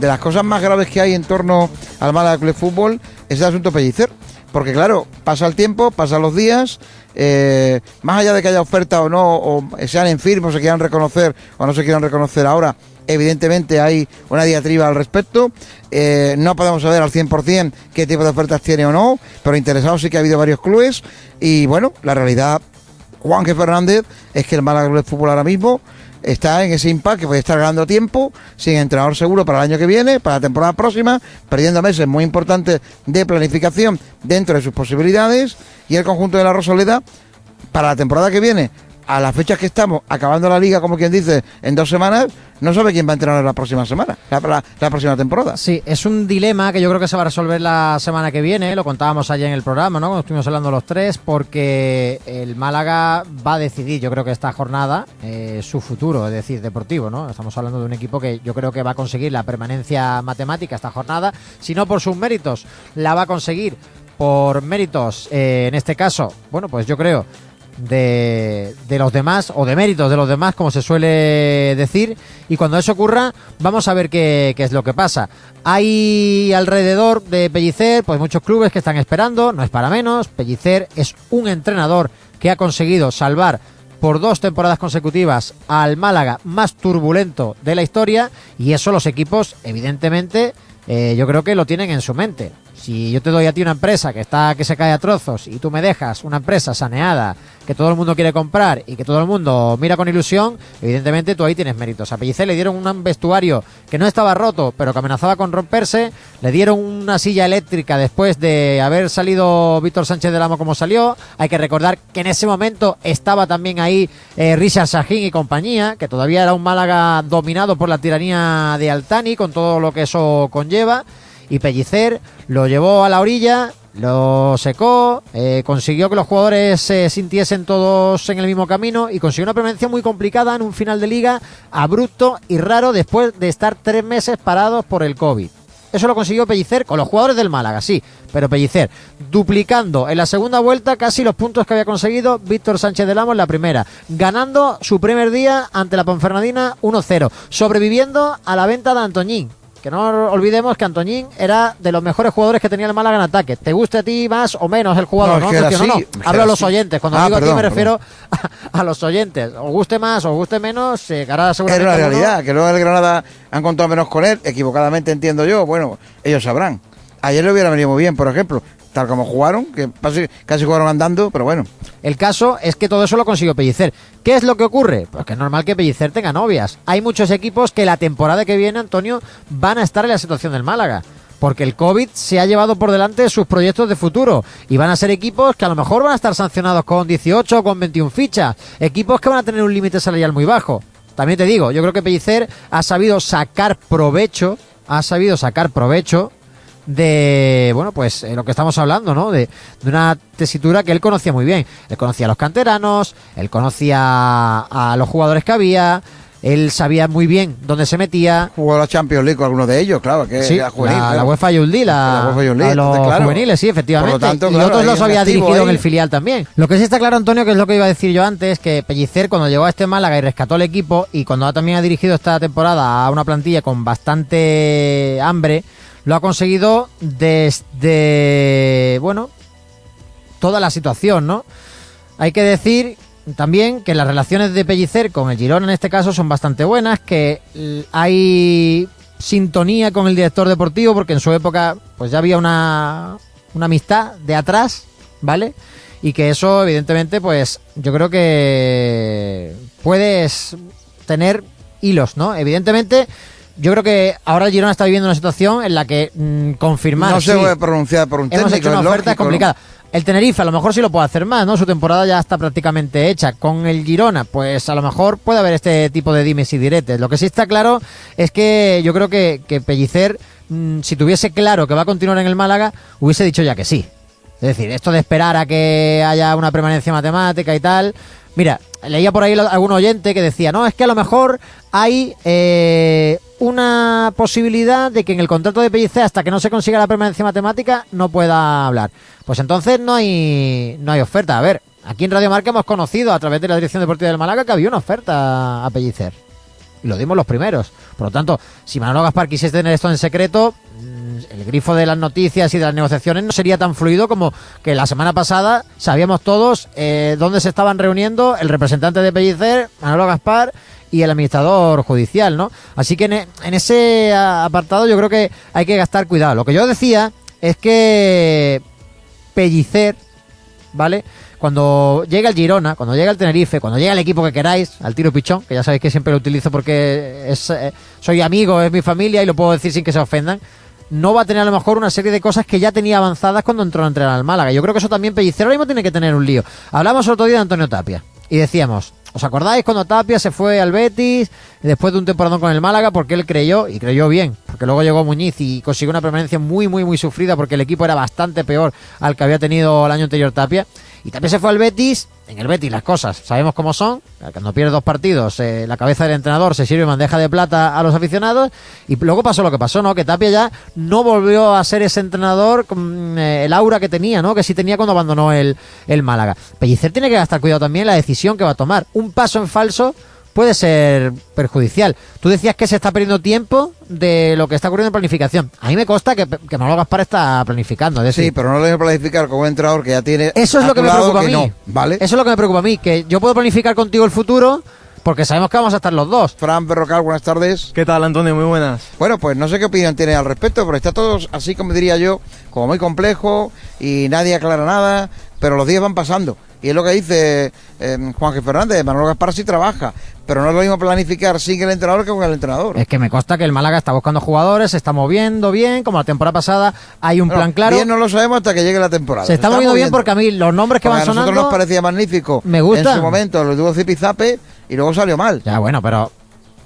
de las cosas más graves que hay en torno al Málaga Club de Fútbol es el asunto Pellicer. Porque claro, pasa el tiempo, pasan los días, eh, más allá de que haya oferta o no, o sean en firme o se quieran reconocer o no se quieran reconocer ahora, evidentemente hay una diatriba al respecto. Eh, no podemos saber al 100% qué tipo de ofertas tiene o no, pero interesados sí que ha habido varios clubes. Y bueno, la realidad, Juan. Fernández, es que el Málaga Club de Fútbol ahora mismo está en ese impasse que puede estar ganando tiempo, sin entrenador seguro para el año que viene, para la temporada próxima, perdiendo meses muy importantes de planificación dentro de sus posibilidades y el conjunto de la Rosaleda para la temporada que viene a las fechas que estamos, acabando la liga, como quien dice, en dos semanas, no sabe quién va a entrenar la próxima semana, la, próxima temporada. Sí, es un dilema que yo creo que se va a resolver la semana que viene, lo contábamos ayer en el programa, ¿no? Cuando estuvimos hablando los tres, porque el Málaga va a decidir, yo creo que esta jornada, eh, su futuro, es decir, deportivo, ¿no? Estamos hablando de un equipo que yo creo que va a conseguir la permanencia matemática esta jornada, si no por sus méritos, la va a conseguir por méritos, eh, en este caso, bueno, pues yo creo de, los demás o de méritos de los demás, como se suele decir. Y cuando eso ocurra, vamos a ver qué, qué, es lo que pasa. Hay alrededor de Pellicer, pues muchos clubes que están esperando, no es para menos. Pellicer es un entrenador que ha conseguido salvar por dos temporadas consecutivas al Málaga más turbulento de la historia y eso los equipos, evidentemente, eh, yo creo que lo tienen en su mente. Si yo te doy a ti una empresa que está que se cae a trozos y tú me dejas una empresa saneada que todo el mundo quiere comprar y que todo el mundo mira con ilusión, evidentemente tú ahí tienes méritos. A Pellicer le dieron un vestuario que no estaba roto, pero que amenazaba con romperse, le dieron una silla eléctrica después de haber salido Víctor Sánchez del Amo como salió. Hay que recordar que en ese momento estaba también ahí eh, Richard Sajín y compañía, que todavía era un Málaga dominado por la tiranía de Altani, con todo lo que eso conlleva y Pellicer lo llevó a la orilla, lo secó, eh, consiguió que los jugadores se sintiesen todos en el mismo camino y consiguió una permanencia muy complicada en un final de liga abrupto y raro después de estar tres meses parados por el COVID. Eso lo consiguió Pellicer con los jugadores del Málaga, sí, pero Pellicer duplicando en la segunda vuelta casi los puntos que había conseguido Víctor Sánchez del Amo en la primera, ganando su primer día ante la Ponferradina 1-0, sobreviviendo a la venta de Antoñín, que no olvidemos que Antoñín era de los mejores jugadores que tenía el Málaga en ataque. ¿Te guste a ti más o menos el jugador? No, no, no, Hablo a los oyentes. Cuando ah, digo a ti me refiero a, los oyentes. O guste más o guste menos, eh, Era la realidad, que luego el Granada han contado menos con él, equivocadamente entiendo yo. Bueno, ellos sabrán. Ayer le hubiera venido muy bien, por ejemplo tal como jugaron, que casi jugaron andando, pero bueno. El caso es que todo eso lo consiguió Pellicer. ¿Qué es lo que ocurre? Pues que es normal que Pellicer tenga novias. Hay muchos equipos que la temporada que viene, Antonio, van a estar en la situación del Málaga. Porque el COVID se ha llevado por delante sus proyectos de futuro. Y van a ser equipos que a lo mejor van a estar sancionados con 18 o con 21 fichas. Equipos que van a tener un límite salarial muy bajo. También te digo, yo creo que Pellicer ha sabido sacar provecho, ha sabido sacar provecho de, bueno, pues lo que estamos hablando, ¿no? De, de, una tesitura que él conocía muy bien. Él conocía a los canteranos, él conocía a los jugadores que había, él sabía muy bien dónde se metía. Jugó la Champions League con alguno de ellos, claro, que sí, la, UEFA Youth la, la, los juveniles, sí, efectivamente. y otros los había dirigido en el filial también. Lo que sí está claro, Antonio, que es lo que iba a decir yo antes, que Pellicer cuando llegó a este Málaga y rescató el equipo y cuando también ha dirigido esta temporada a una plantilla con bastante hambre, lo ha conseguido desde, bueno, toda la situación, ¿no? Hay que decir también que las relaciones de Pellicer con el Girón en este caso son bastante buenas, que hay sintonía con el director deportivo porque en su época pues ya había una, una amistad de atrás, ¿vale? Y que eso evidentemente pues yo creo que puedes tener hilos, ¿no? Evidentemente yo creo que ahora Girona está viviendo una situación en la que mm, confirmar. No se puede pronunciar por un técnico. Hemos hecho una oferta complicada. El Tenerife a lo mejor sí lo puede hacer más, ¿no? Su temporada ya está prácticamente hecha. Con el Girona, pues a lo mejor puede haber este tipo de dimes y diretes. Lo que sí está claro es que yo creo que, que Pellicer, mm, si tuviese claro que va a continuar en el Málaga, hubiese dicho ya que sí. Es decir, esto de esperar a que haya una permanencia matemática y tal. Mira, leía por ahí algún oyente que decía, no, es que a lo mejor hay eh, una posibilidad de que en el contrato de Pellicer, hasta que no se consiga la permanencia matemática, no pueda hablar. Pues entonces no hay, no hay oferta. A ver, aquí en Radio Marca hemos conocido a través de la Dirección Deportiva del Málaga que había una oferta a Pellicer. Y lo dimos los primeros. Por lo tanto, si Manolo Gaspar quisiese tener esto en secreto, mm, el grifo de las noticias y de las negociaciones no sería tan fluido como que la semana pasada sabíamos todos eh, dónde se estaban reuniendo el representante de Pellicer, Manolo Gaspar y el administrador judicial, ¿no? Así que en, e- en ese apartado yo creo que hay que gastar cuidado. Lo que yo decía es que Pellicer, ¿vale? Cuando llega el Girona, cuando llega el Tenerife, cuando llega el equipo que queráis, al tiro pichón, que ya sabéis que siempre lo utilizo porque es, eh, soy amigo, es mi familia y lo puedo decir sin que se ofendan, no va a tener a lo mejor una serie de cosas que ya tenía avanzadas cuando entró a entrenar al Málaga. Yo creo que eso también Pellicer ahora mismo tiene que tener un lío. Hablamos otro día de Antonio Tapia y decíamos, ¿os acordáis cuando Tapia se fue al Betis después de un temporadón con el Málaga porque él creyó, y creyó bien, porque luego llegó Muñiz y consiguió una permanencia muy, muy, muy sufrida porque el equipo era bastante peor al que había tenido el año anterior Tapia. Y Tapia se fue al Betis, en el Betis las cosas sabemos cómo son, cuando pierde dos partidos, eh, la cabeza del entrenador se sirve bandeja de plata a los aficionados y luego pasó lo que pasó, ¿no? Que Tapia ya no volvió a ser ese entrenador con eh, el aura que tenía, ¿no? Que sí tenía cuando abandonó el, el Málaga. Pellicer tiene que gastar cuidado también en la decisión que va a tomar. Un paso en falso puede ser perjudicial. Tú decías que se está perdiendo tiempo de lo que está ocurriendo en planificación. A mí me consta que, que Manolo Gaspar está planificando. Es decir, Sí, pero no lo debe planificar con un entrenador que ya tiene. eso es a lo que me preocupa a mí. no, ¿Vale? Eso es lo que me preocupa a mí, que yo puedo planificar contigo el futuro porque sabemos que vamos a estar los dos. Fran Berrocal, buenas tardes. ¿Qué tal, Antonio? Muy buenas. Bueno, pues no sé qué opinión tiene al respecto, pero está todo así como diría yo, como muy complejo y nadie aclara nada, pero los días van pasando. Y es lo que dice eh, Juan G. Fernández, Manuel Gaspar sí trabaja, pero no es lo mismo planificar sin el entrenador que con el entrenador. Es que me consta que el Málaga está buscando jugadores, se está moviendo bien, como la temporada pasada hay un Bueno, plan claro. Bien no lo sabemos hasta que llegue la temporada. Se está moviendo bien porque a mí los nombres que Porque van a nosotros sonando... nos parecía magnífico. me gustan. En su momento lo tuvo Zipizape y luego salió mal. Ya, bueno, pero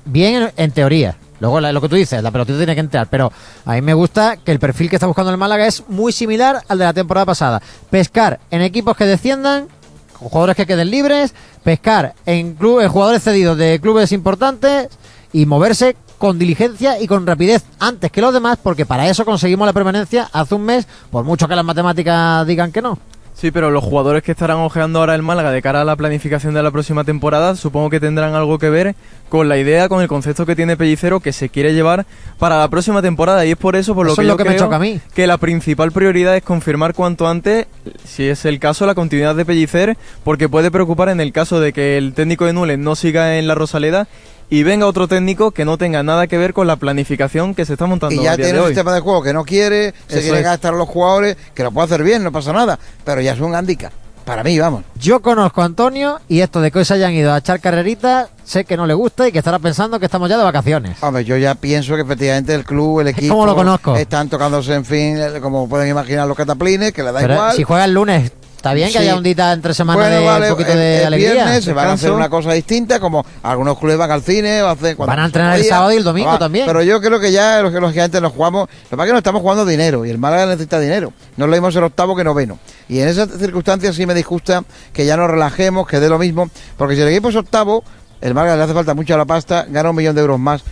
bien en, en teoría. Luego la- lo que tú dices, la pelotita tiene que entrar. Pero a mí me gusta que el perfil que está buscando el Málaga es muy similar al de la temporada pasada. Pescar en equipos que desciendan, jugadores que queden libres, pescar en, club- en jugadores cedidos de clubes importantes y moverse con diligencia y con rapidez antes que los demás, porque para eso conseguimos la permanencia hace un mes, por mucho que las matemáticas digan que no. Sí, pero los jugadores que estarán ojeando ahora el Málaga de cara a la planificación de la próxima temporada, supongo que tendrán algo que ver con la idea, con el concepto que tiene Pellicero que se quiere llevar para la próxima temporada. Y es por eso por lo Eso que es lo yo que me creo choca a mí. que la principal prioridad es confirmar cuanto antes, si es el caso, la continuidad de Pellicer, porque puede preocupar en el caso de que el técnico de Nules no siga en la Rosaleda y venga otro técnico que no tenga nada que ver con la planificación que se está montando Y ya tiene un sistema de juego que no quiere, se quiere es. gastar a los jugadores, que lo puede hacer bien, no pasa nada, pero ya es un handicap. Para mí, vamos. Yo conozco a Antonio y esto de que hoy se hayan ido a echar carreritas, sé que no le gusta y que estará pensando que estamos ya de vacaciones. Hombre, yo ya pienso que efectivamente el club, el equipo. ¿Cómo lo conozco? Están tocándose, en fin, como pueden imaginar, los cataplines, que le da Pero igual. si juega el lunes, está bien que Sí. haya un día entre semana Bueno, de vale, un poquito el- de el alegría. viernes se van a hacer una cosa distinta, como algunos clubes van al cine o Van a entrenar el sábado y el domingo Va, también. Pero yo creo que ya, lo que lógicamente nos jugamos, lo que pasa es que no estamos jugando dinero y el Málaga necesita dinero. No lo mismo ser octavo que noveno. Y en esas circunstancias sí me disgusta que ya nos relajemos, que dé lo mismo, porque si el equipo es octavo, el Málaga le hace falta mucho a la pasta, gana un millón de euros más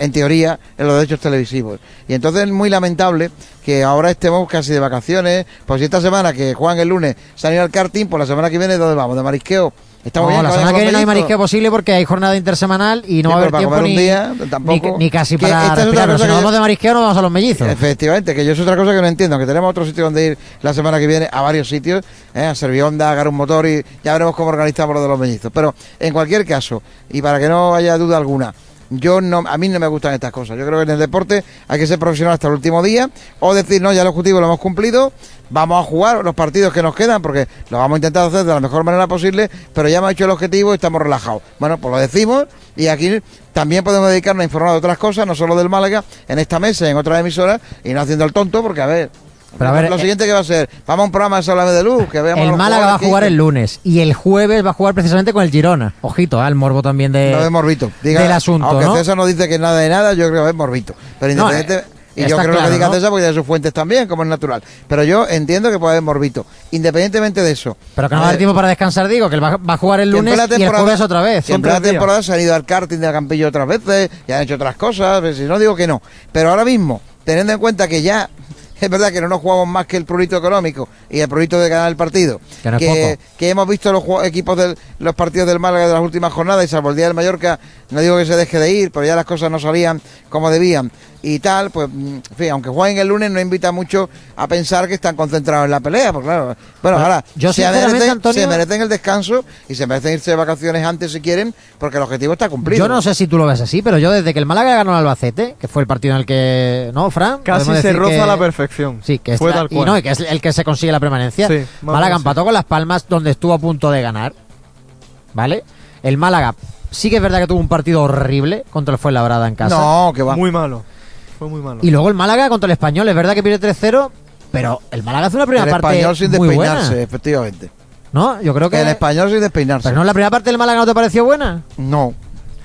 en teoría, en los derechos televisivos. Y entonces es muy lamentable que ahora estemos casi de vacaciones. Pues si esta semana que juegan el lunes se han ido al karting, pues la semana que viene, ¿dónde vamos? ¿De marisqueo? Estamos No, bien, la semana que viene no hay marisqueo posible porque hay jornada intersemanal y no Sí, va a haber tiempo ni, día, ni, tampoco. ni casi Que para respirar. Si yo- vamos de marisqueo nos vamos a los mellizos. Efectivamente, que yo es otra cosa que no entiendo, que tenemos otro sitio donde ir la semana que viene a varios sitios, ¿eh? a Servionda, a agarrar un motor y ya veremos cómo organizamos lo de los mellizos. Pero en cualquier caso, y para que no haya duda alguna, yo no, a mí no me gustan estas cosas. Yo creo que en el deporte hay que ser profesional hasta el último día o decir, no, ya el objetivo lo hemos cumplido, vamos a jugar los partidos que nos quedan porque lo vamos a intentar hacer de la mejor manera posible, pero ya hemos hecho el objetivo y estamos relajados. Bueno, pues lo decimos y aquí también podemos dedicarnos a informar de otras cosas, no solo del Málaga, en esta mesa en otras emisoras y no haciendo el tonto porque, a ver, Pero a ver, lo eh, siguiente que va a ser, vamos a un programa de Sálvame de Luz, que veamos El Málaga va a jugar el lunes y el jueves va a jugar precisamente con el Girona. Ojito, al morbo también de, No morbito. Diga, del asunto, Aunque ¿no? César no dice que nada de nada, yo creo que es morbito. Pero No, independiente. eh, y yo creo claro, que diga ¿no? César porque tiene sus fuentes también, como es natural. Pero yo entiendo que puede haber morbito. Independientemente de eso. Pero que no va a haber tiempo para descansar, digo, que él va, va a jugar el lunes y el jueves otra vez. tres días. temporada se han ido al karting del Campillo otras veces y han hecho otras cosas. Si no digo que no. Pero ahora mismo, teniendo en cuenta que ya es verdad que no nos jugamos más que el prurito económico y el prurito de ganar el partido. Que no hemos visto los equipos de los partidos del Málaga de las últimas jornadas y salvo el día del Mallorca, no digo que se deje de ir, pero ya las cosas no salían como debían y tal, pues, mm, en fin, aunque jueguen el lunes no invita mucho a pensar que están concentrados en la pelea, porque claro, bueno, Bueno, ahora yo se, merecen, Antonio- se merecen el descanso y se merecen irse de vacaciones antes si quieren, porque el objetivo está cumplido. Yo no sé si tú lo ves así, pero yo desde que el Málaga ganó al Albacete, que fue el partido en el que. ¿No, Fran? Casi se decir roza que- a la perfección. Sí, que es, Fue la- tal y no, y que es el que se consigue la permanencia. Sí, Málaga empató con Las Palmas, donde estuvo a punto de ganar. ¿Vale? El Málaga sí que es verdad que tuvo un partido horrible contra el Fuenlabrada en casa. No, que va. Muy malo. Fue muy malo. Y luego el Málaga contra el Español, es verdad que pierde 3-0, pero el Málaga hace una primera el parte español sin muy despeinarse, buena. efectivamente. ¿No? Yo creo que. El español sin despeinarse. Pero no, la primera parte del Málaga no te pareció buena. No.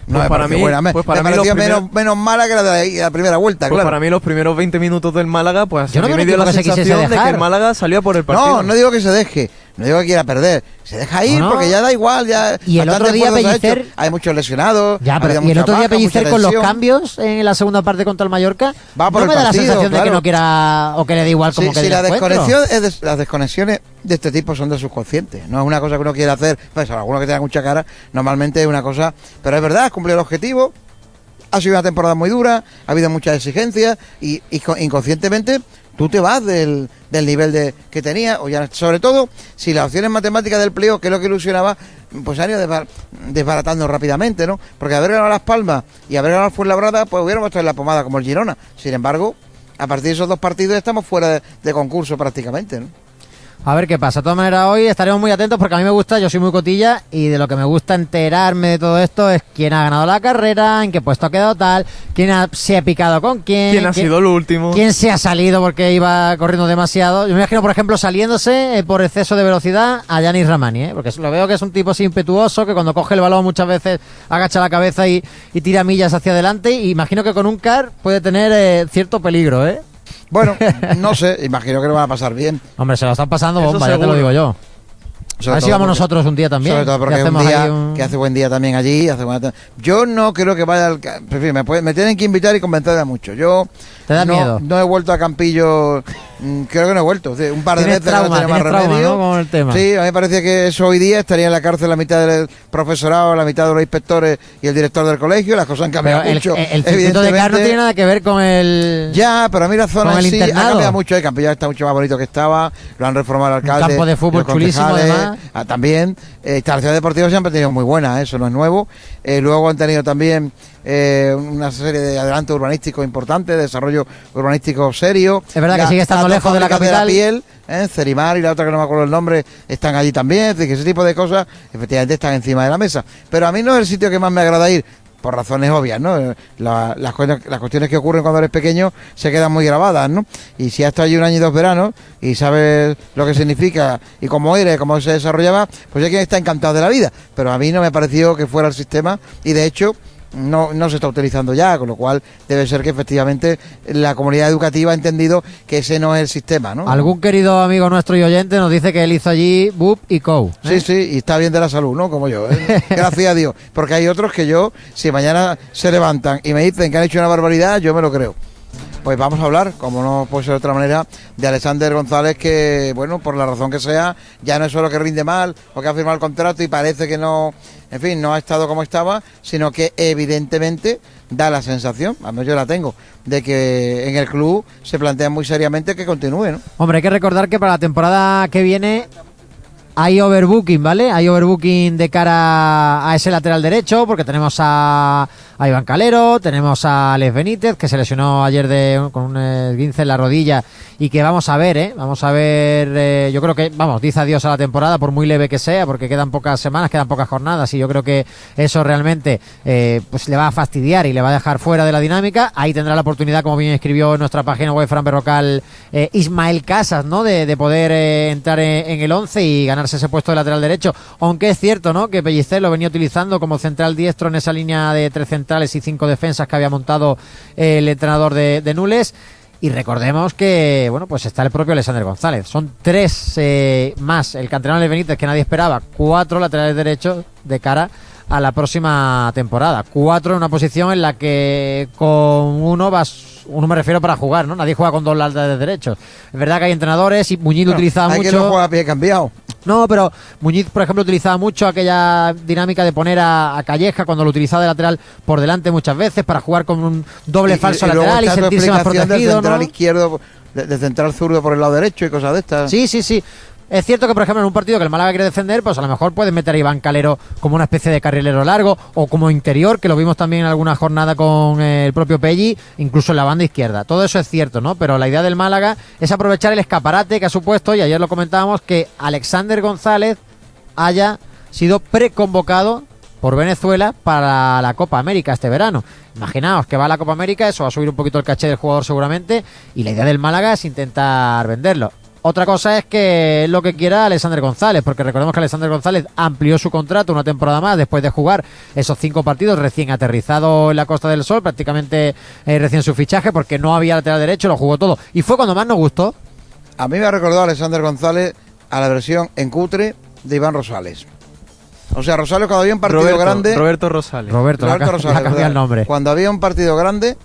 No Pues me para mí- buena. Me, pues para me mí pareció menos, primeros- menos mala que la de la primera vuelta, Pues claro. para mí los primeros 20 minutos del Málaga, pues Yo no me que dio la se sensación de dejar. que el Málaga salía por el partido. No, no digo que se deje. No digo que quiera perder. Se deja ir No, no. porque ya da igual. Ya Y el otro día ha Pellicer-. Hay muchos lesionados. Ya, pero y el otro día baja, Pellicer con los cambios en la segunda parte contra el Mallorca, Va por no el me da la sensación de que no quiera o que le da igual como Sí, que sí, la desconexión es de- las desconexiones de este tipo son de subconscientes. No es una cosa que uno quiere hacer. Pues alguno que tenga mucha cara, normalmente es una cosa. Pero es verdad, cumple el objetivo. Ha sido una temporada muy dura, ha habido muchas exigencias y, y co- inconscientemente tú te vas del, del nivel de, que tenía, o ya, sobre todo si las opciones matemáticas del pleo, que es lo que ilusionaba, pues han ido desbar- desbaratando rápidamente, ¿no? Porque haber ganado Las Palmas y haber ganado Fuenlabrada, pues hubiéramos estado en la pomada como el Girona. Sin embargo, a partir de esos dos partidos estamos fuera de, de concurso prácticamente, ¿no? A ver qué pasa. De todas maneras, hoy estaremos muy atentos porque a mí me gusta, yo soy muy cotilla y de lo que me gusta enterarme de todo esto es quién ha ganado la carrera, en qué puesto ha quedado tal, quién ha- se ha picado con quién, ¿Quién ha sido el último? quién se ha salido porque iba corriendo demasiado. Yo me imagino, por ejemplo, saliéndose eh, por exceso de velocidad a Yanis Ramani, ¿eh? porque lo veo que es un tipo así impetuoso que cuando coge el balón muchas veces agacha la cabeza y, y tira millas hacia adelante. Y imagino que con un car puede tener eh, cierto peligro, ¿eh? Bueno, no sé, imagino que lo van a pasar bien. Hombre, se lo están pasando Eso bomba, ya te lo digo yo. Sobre a ver si vamos porque- nosotros un día también. Sobre todo que porque un día un- que hace buen día también allí. Hace buena- Yo no creo que vaya al... ca- en fin, me, puede- me tienen que invitar y convencer de mucho. Yo ¿Te da no, miedo? no he vuelto a Campillo, mm, creo que no he vuelto. Un par de veces que no trauma, tenía más trauma, remedio. ¿no? el tema. Sí, a mí me parecía que eso hoy día estaría en la cárcel la mitad del profesorado, la mitad de los inspectores y el director del colegio. Las cosas han Pero cambiado el, mucho. el circuito de car no tiene nada que ver con el... Ya, pero a mí la zona el en sí ha cambiado mucho. El Campillo está mucho más bonito que estaba. Lo han reformado el alcalde. campo de fútbol chulísimo, además. ah, también. Eh, instalaciones deportivas siempre han tenido muy buenas, ¿eh? eso no es nuevo. Eh, luego han tenido también eh, una serie de adelantos urbanísticos importantes, desarrollo urbanístico serio. Es verdad que La- sigue estando lejos de la capital. piel, ¿eh? Cerimar y la otra que no me acuerdo el nombre, están allí también. Es decir, que ese tipo de cosas efectivamente están encima de la mesa. Pero a mí no es el sitio que más me agrada ir por razones obvias, ¿no? La- las, las cuestiones que ocurren cuando eres pequeño se quedan muy grabadas, ¿no? Y si has estado allí un año y dos veranos y sabes lo que significa y cómo era y cómo se desarrollaba, pues hay quien está encantado de la vida. Pero a mí no me pareció que fuera el sistema y de hecho no, no se está utilizando ya, con lo cual debe ser que efectivamente la comunidad educativa ha entendido que ese no es el sistema, ¿no? Algún querido amigo nuestro y oyente nos dice que él hizo allí BUP y COU. ¿eh? Sí, sí, y está bien de la salud, ¿no? Como yo. ¿eh? Gracias a Dios. Porque hay otros que yo, si mañana se levantan y me dicen que han hecho una barbaridad, yo me lo creo. Pues vamos a hablar, como no puede ser de otra manera, de Alexander González, que, bueno, por la razón que sea, ya no es solo que rinde mal o que ha firmado el contrato y parece que no, en fin, no ha estado como estaba, sino que evidentemente da la sensación, al menos yo la tengo, de que en el club se plantea muy seriamente que continúe. Hombre, hay que recordar que para la temporada que viene hay overbooking, ¿vale? Hay overbooking de cara a ese lateral derecho, porque tenemos a, a Iván Calero, tenemos a Alex Benítez, que se lesionó ayer de, con un esguince en la rodilla y que vamos a ver, ¿eh? Vamos a ver, eh, yo creo que, vamos, dice adiós a la temporada, por muy leve que sea, porque quedan pocas semanas, quedan pocas jornadas y yo creo que eso realmente eh, pues le va a fastidiar y le va a dejar fuera de la dinámica. Ahí tendrá la oportunidad, como bien escribió en nuestra página web Fran Berrocal, eh, Ismael Casas, ¿no? De, de poder entrar en, en el 11 y ganarse ese puesto de lateral derecho. Aunque es cierto, ¿no? Que Pellicer lo venía utilizando como central diestro en esa línea de tres centrales y cinco defensas que había montado el entrenador de, de Nules. Y recordemos que, bueno, pues está el propio Alexander González. Son tres eh, más el canterano de Benítez que nadie esperaba. Cuatro laterales derechos de cara a la próxima temporada. Cuatro en una posición en la que con uno vas uno me refiero para jugar, ¿no? Nadie juega con dos laterales derechos. Es verdad que hay entrenadores y Muñiz lo utilizaba hay mucho. que no juega a pie cambiado. No, pero Muñiz, por ejemplo, utilizaba mucho aquella dinámica de poner a, a Calleja cuando lo utilizaba de lateral por delante muchas veces para jugar con un doble Y- falso y lateral y tu sentirse más protegido, central ¿no? izquierdo, de, de central zurdo por el lado derecho y cosas de estas. Sí, sí, sí. Es cierto que, por ejemplo, en un partido que el Málaga quiere defender, pues a lo mejor puedes meter a Iván Calero como una especie de carrilero largo o como interior, que lo vimos también en alguna jornada con eh, el propio Pelli, incluso en la banda izquierda. Todo eso es cierto, ¿no? Pero la idea del Málaga es aprovechar el escaparate que ha supuesto, y ayer lo comentábamos, que Alexander González haya sido preconvocado por Venezuela para la Copa América este verano. Imaginaos que va a la Copa América, eso va a subir un poquito el caché del jugador seguramente, y la idea del Málaga es intentar venderlo. Otra cosa es que es lo que quiera Alexander González, porque recordemos que Alexander González amplió su contrato una temporada más después de jugar esos cinco partidos recién aterrizado en la Costa del Sol, prácticamente eh, recién su fichaje, porque no había lateral derecho, lo jugó todo. Y fue cuando más nos gustó. A mí me ha recordado Alexander González a la versión en cutre de Iván Rosales. O sea, Rosales cuando había un partido Roberto, grande... Roberto Rosales. Roberto, Roberto Rosales, nombre. Cuando había un partido grande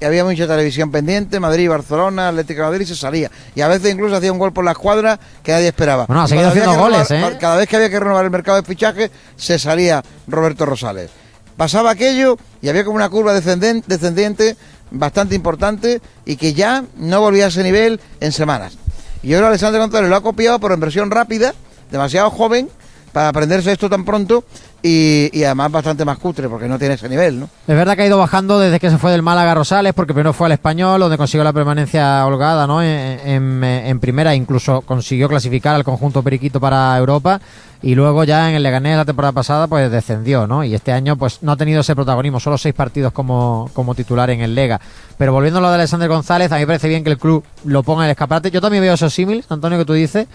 y había mucha televisión pendiente, Madrid, Barcelona, Atlético de Madrid, se salía. Y a veces incluso hacía un gol por la escuadra que nadie esperaba. Bueno, ha Y seguido haciendo goles, renovar- ¿eh? Cada vez que había que renovar el mercado de fichaje, se salía Roberto Rosales. Pasaba aquello y había como una curva descenden- descendiente bastante importante y que ya no volvía a ese nivel en semanas. Y ahora Alexander González lo ha copiado, pero en versión rápida, demasiado joven para aprenderse esto tan pronto y, además bastante más cutre porque no tiene ese nivel, ¿no? Es verdad que ha ido bajando desde que se fue del Málaga Rosales, porque primero fue al Español, donde consiguió la permanencia holgada ¿no? en primera, incluso consiguió clasificar al conjunto Periquito para Europa, y luego ya en el Leganés la temporada pasada pues descendió, ¿no? Y este año pues no ha tenido ese protagonismo, solo seis partidos como, como titular en el Lega. Pero volviendo a lo de Alexander González, a mí me parece bien que el club lo ponga en el escaparate. Yo también veo esos símiles, Antonio, que tú dices,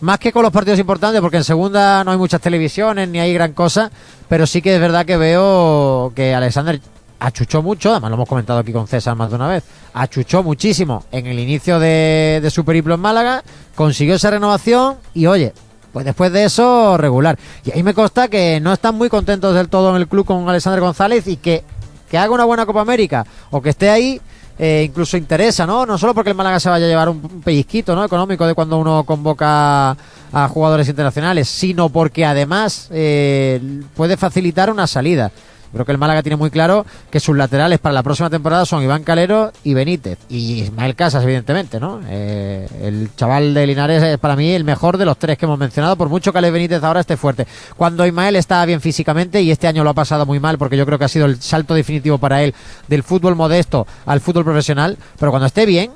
más que con los partidos importantes, porque en segunda no hay muchas televisiones ni hay gran cosa, pero sí que es verdad que veo que Alexander achuchó mucho, además lo hemos comentado aquí con César más de una vez, achuchó muchísimo en el inicio de, de su periplo en Málaga, consiguió esa renovación y oye, pues después de eso regular. Y ahí me consta que no están muy contentos del todo en el club con Alexander González y que, que haga una buena Copa América o que esté ahí eh, incluso interesa, ¿no? No solo porque el Málaga se vaya a llevar un, pellizquito, ¿no? Económico de cuando uno convoca a jugadores internacionales, sino porque además eh, puede facilitar una salida. Creo que el Málaga tiene muy claro que sus laterales para la próxima temporada son Iván Calero y Benítez. Y Ismael Casas, evidentemente, ¿no? Eh, el chaval de Linares es para mí el mejor de los tres que hemos mencionado, por mucho que Ale Benítez ahora esté fuerte. Cuando Ismael está bien físicamente, y este año lo ha pasado muy mal, porque yo creo que ha sido el salto definitivo para él del fútbol modesto al fútbol profesional, pero cuando esté bien,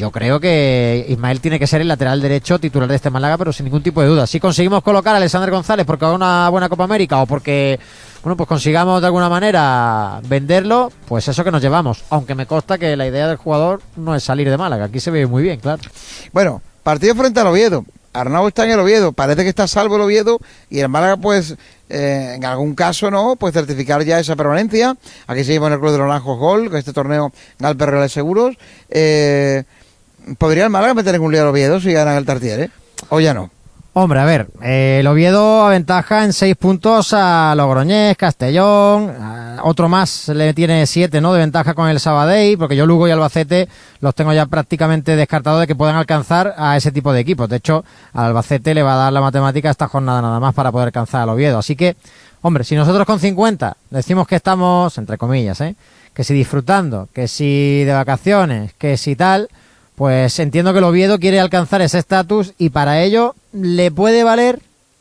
yo creo que Ismael tiene que ser el lateral derecho titular de este Málaga, pero sin ningún tipo de duda. Si conseguimos colocar a Alexander González porque haga una buena Copa América o porque, bueno, pues consigamos de alguna manera venderlo, pues eso que nos llevamos. Aunque me consta que la idea del jugador no es salir de Málaga. Aquí se ve muy bien, claro. Bueno, partido frente al Oviedo. Arnau está en el Oviedo, parece que está salvo el Oviedo y el Málaga, pues, eh, en algún caso, ¿no? Pues certificar ya esa permanencia. Aquí seguimos en el Club de los Naranjos Gol, con este torneo Galper Reales Seguros. Eh, ¿Podría el Málaga meter en un lío al Oviedo si ganan el Tartier, eh? ¿O ya no? Hombre, a ver, eh, el Oviedo aventaja en seis puntos a Logroñés, Castellón, a- otro más le tiene siete, ¿no? De ventaja con el Sabadell, porque yo Lugo y Albacete los tengo ya prácticamente descartados de que puedan alcanzar a ese tipo de equipos. De hecho, al Albacete le va a dar la matemática esta jornada nada más para poder alcanzar al Oviedo. Así que, hombre, si nosotros con 50 decimos que estamos, entre comillas, ¿eh? Que si disfrutando, que si de vacaciones, que si tal, pues entiendo que el Oviedo quiere alcanzar ese estatus y para ello le puede valer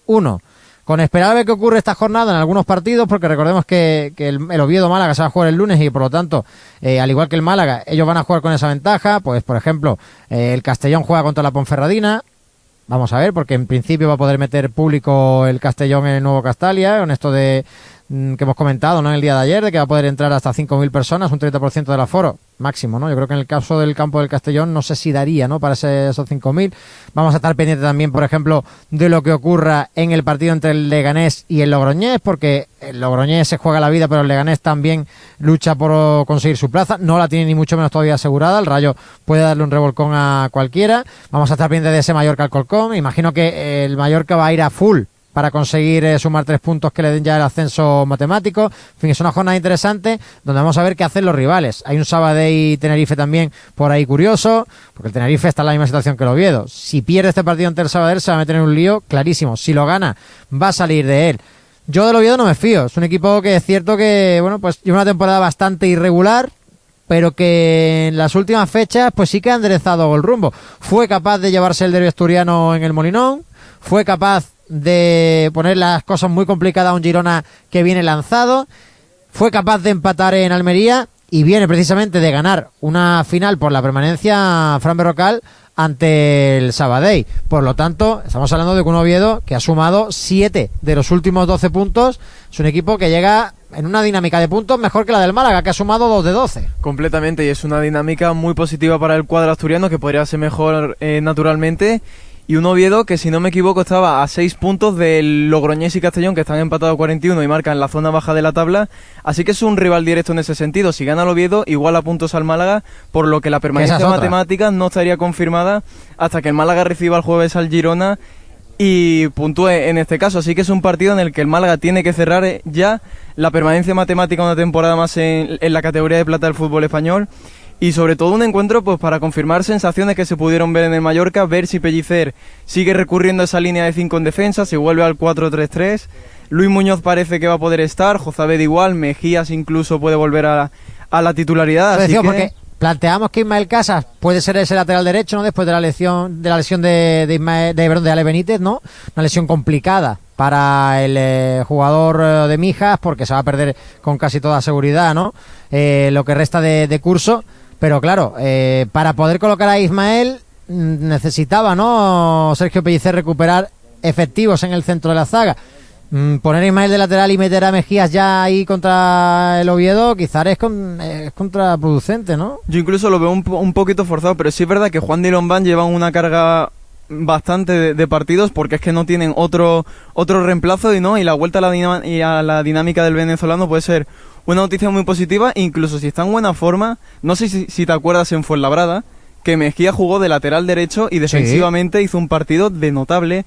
uno. Con esperar a ver qué ocurre esta jornada en algunos partidos, porque recordemos que, el, Oviedo Málaga se va a jugar el lunes y por lo tanto, eh, al igual que el Málaga, ellos van a jugar con esa ventaja. Pues, por ejemplo, eh, el Castellón juega contra la Ponferradina. Vamos a ver, porque en principio va a poder meter público el Castellón en el nuevo Castalia, con esto de que hemos comentado ¿no? en el día de ayer, de que va a poder entrar hasta 5.000 personas, un 30% del aforo máximo, ¿no? Yo creo que en el caso del campo del Castellón no sé si daría, ¿no? Para ese- esos 5.000. Vamos a estar pendientes también, por ejemplo, de lo que ocurra en el partido entre el Leganés y el Logroñés, porque el Logroñés se juega la vida, pero el Leganés también lucha por conseguir su plaza. No la tiene ni mucho menos todavía asegurada. El Rayo puede darle un revolcón a cualquiera. Vamos a estar pendientes de ese Mallorca Alcorcón. Imagino que el Mallorca va a ir a full para conseguir eh, sumar tres puntos que le den ya el ascenso matemático. En fin, es una jornada interesante donde vamos a ver qué hacen los rivales. Hay un Sabadell y Tenerife también por ahí curioso, porque el Tenerife está en la misma situación que el Oviedo. Si pierde este partido ante el Sabadell se va a meter en un lío clarísimo. Si lo gana, va a salir de él. Yo del Oviedo no me fío. Es un equipo que es cierto que, bueno, pues lleva una temporada bastante irregular, pero que en las últimas fechas pues sí que ha enderezado el rumbo. Fue capaz de llevarse el derbi asturiano en el Molinón, fue capaz de poner las cosas muy complicadas a un Girona que viene lanzado, fue capaz de empatar en Almería y viene precisamente de ganar una final por la permanencia Fran Berrocal ante el Sabadell. Por lo tanto, estamos hablando de un Oviedo que ha sumado 7 de los últimos 12 puntos. Es un equipo que llega en una dinámica de puntos mejor que la del Málaga, que ha sumado 2 de 12. Completamente, y es una dinámica muy positiva para el cuadro asturiano, que podría ser mejor eh, naturalmente. Y un Oviedo que, si no me equivoco, estaba a 6 puntos del Logroñés y Castellón, que están empatados 41 y marcan la zona baja de la tabla. Así que es un rival directo en ese sentido. Si gana el Oviedo, igual a puntos al Málaga, por lo que la permanencia matemática no estaría confirmada hasta que el Málaga reciba el jueves al Girona y puntúe en este caso. Así que es un partido en el que el Málaga tiene que cerrar eh, ya la permanencia matemática una temporada más en, en la categoría de plata del fútbol español y sobre todo un encuentro pues para confirmar sensaciones que se pudieron ver en el Mallorca, ver si Pellicer sigue recurriendo a esa línea de 5 en defensa, si vuelve al 4-3-3. Luis Muñoz parece que va a poder estar, Jozabed igual, Mejías incluso puede volver a, a la titularidad. Así que... porque planteamos que Ismael Casas puede ser ese lateral derecho, ¿no? Después de la lesión de la lesión de de, Ismael, de, de Ale Benítez, ¿no? Una lesión complicada para el eh, jugador eh, de Mijas porque se va a perder con casi toda seguridad, ¿no? Eh, lo que resta de, de curso pero claro, eh, para poder colocar a Ismael mm, necesitaba, ¿no? Sergio Pellicer recuperar efectivos en el centro de la zaga. Mm, poner a Ismael de lateral y meter a Mejías ya ahí contra el Oviedo quizás es, con, es contraproducente, ¿no? Yo incluso lo veo un, un, poquito forzado, pero sí es verdad que Juan de Lombán lleva una carga bastante de, de, partidos porque es que no tienen otro otro reemplazo y no y la vuelta a la, y a la dinámica del venezolano puede ser una noticia muy positiva, incluso si está en buena forma, no sé si, si te acuerdas en Fuenlabrada, que Mejía jugó de lateral derecho y defensivamente sí. hizo un partido de notable.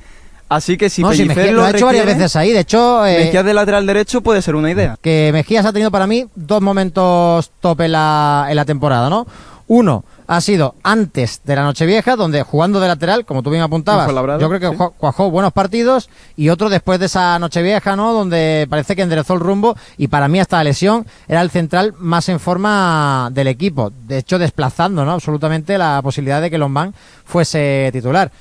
Así que si no, Pellicer sí, Mejía, lo, ha hecho varias veces ahí, de hecho... Eh, Mejía de lateral derecho puede ser una idea. Que Mejías ha tenido para mí dos momentos top en la, en la temporada, ¿no? Uno, ha sido antes de la Nochevieja, donde jugando de lateral, como tú bien apuntabas, yo creo que sí. cuajó buenos partidos, y otro después de esa Nochevieja, ¿no? Donde parece que enderezó el rumbo, y para mí hasta la lesión era el central más en forma del equipo. De hecho, desplazando, ¿no? Absolutamente la posibilidad de que Lombán fuese titular.